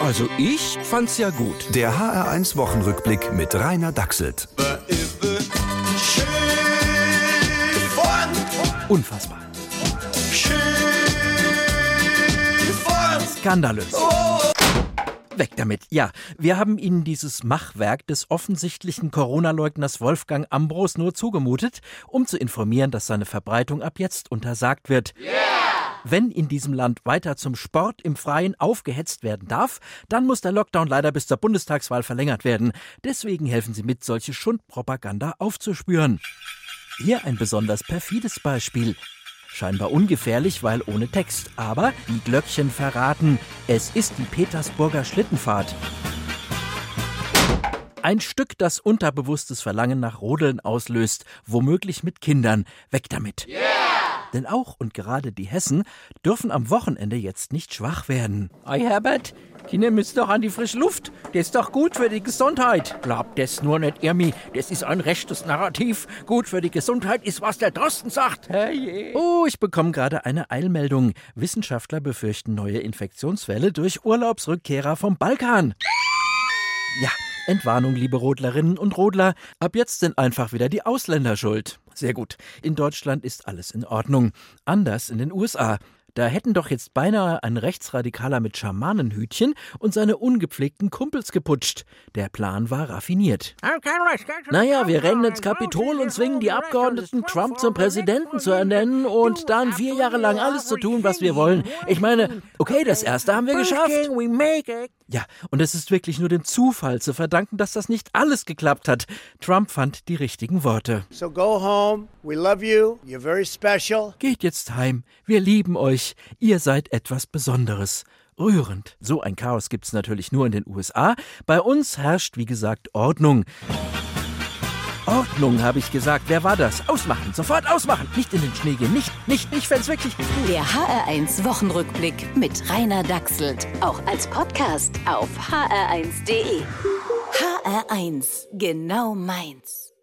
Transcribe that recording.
Also ich fand's ja gut. Der HR1 Wochenrückblick mit Rainer Dachselt. Unfassbar. Skandalös. Weg damit. Ja, wir haben Ihnen dieses Machwerk des offensichtlichen Corona-Leugners Wolfgang Ambros nur zugemutet, um zu informieren, dass seine Verbreitung ab jetzt untersagt wird. Yeah! Wenn in diesem Land weiter zum Sport im Freien aufgehetzt werden darf, dann muss der Lockdown leider bis zur Bundestagswahl verlängert werden. Deswegen helfen Sie mit, solche Schundpropaganda aufzuspüren. Hier ein besonders perfides Beispiel. Scheinbar ungefährlich, weil ohne Text. Aber die Glöckchen verraten, es ist die Petersburger Schlittenfahrt. Ein Stück, das unterbewusstes Verlangen nach Rodeln auslöst, womöglich mit Kindern. Weg damit. Yeah! Denn auch und gerade die Hessen dürfen am Wochenende jetzt nicht schwach werden. Ei, Herbert, Kinder müssen doch an die frische Luft. Das ist doch gut für die Gesundheit. Glaubt das nur nicht, Irmi. Das ist ein rechtes Narrativ. Gut für die Gesundheit ist, was der Drosten sagt. Hey. Oh, ich bekomme gerade eine Eilmeldung. Wissenschaftler befürchten neue Infektionswelle durch Urlaubsrückkehrer vom Balkan. Ja, Entwarnung, liebe Rodlerinnen und Rodler. Ab jetzt sind einfach wieder die Ausländer schuld. Sehr gut. In Deutschland ist alles in Ordnung. Anders in den USA. Da hätten doch jetzt beinahe ein Rechtsradikaler mit Schamanenhütchen und seine ungepflegten Kumpels geputscht. Der Plan war raffiniert. Naja, wir rennen ins Kapitol und zwingen die Abgeordneten, Trump zum Präsidenten zu ernennen und dann vier Jahre lang alles zu tun, was wir wollen. Ich meine, okay, das erste haben wir geschafft. Ja, und es ist wirklich nur dem Zufall zu verdanken, dass das nicht alles geklappt hat. Trump fand die richtigen Worte. So go home. We love you. You're very special. Geht jetzt heim. Wir lieben euch. Ihr seid etwas Besonderes. Rührend. So ein Chaos gibt's natürlich nur in den USA. Bei uns herrscht, wie gesagt, Ordnung. Ordnung, habe ich gesagt. Wer war das? Ausmachen, sofort ausmachen. Nicht in den Schnee gehen, nicht, nicht, nicht, wenn's wirklich. Der HR1 Wochenrückblick mit Rainer Dachselt. Auch als Podcast auf hr1.de. HR1, genau meins.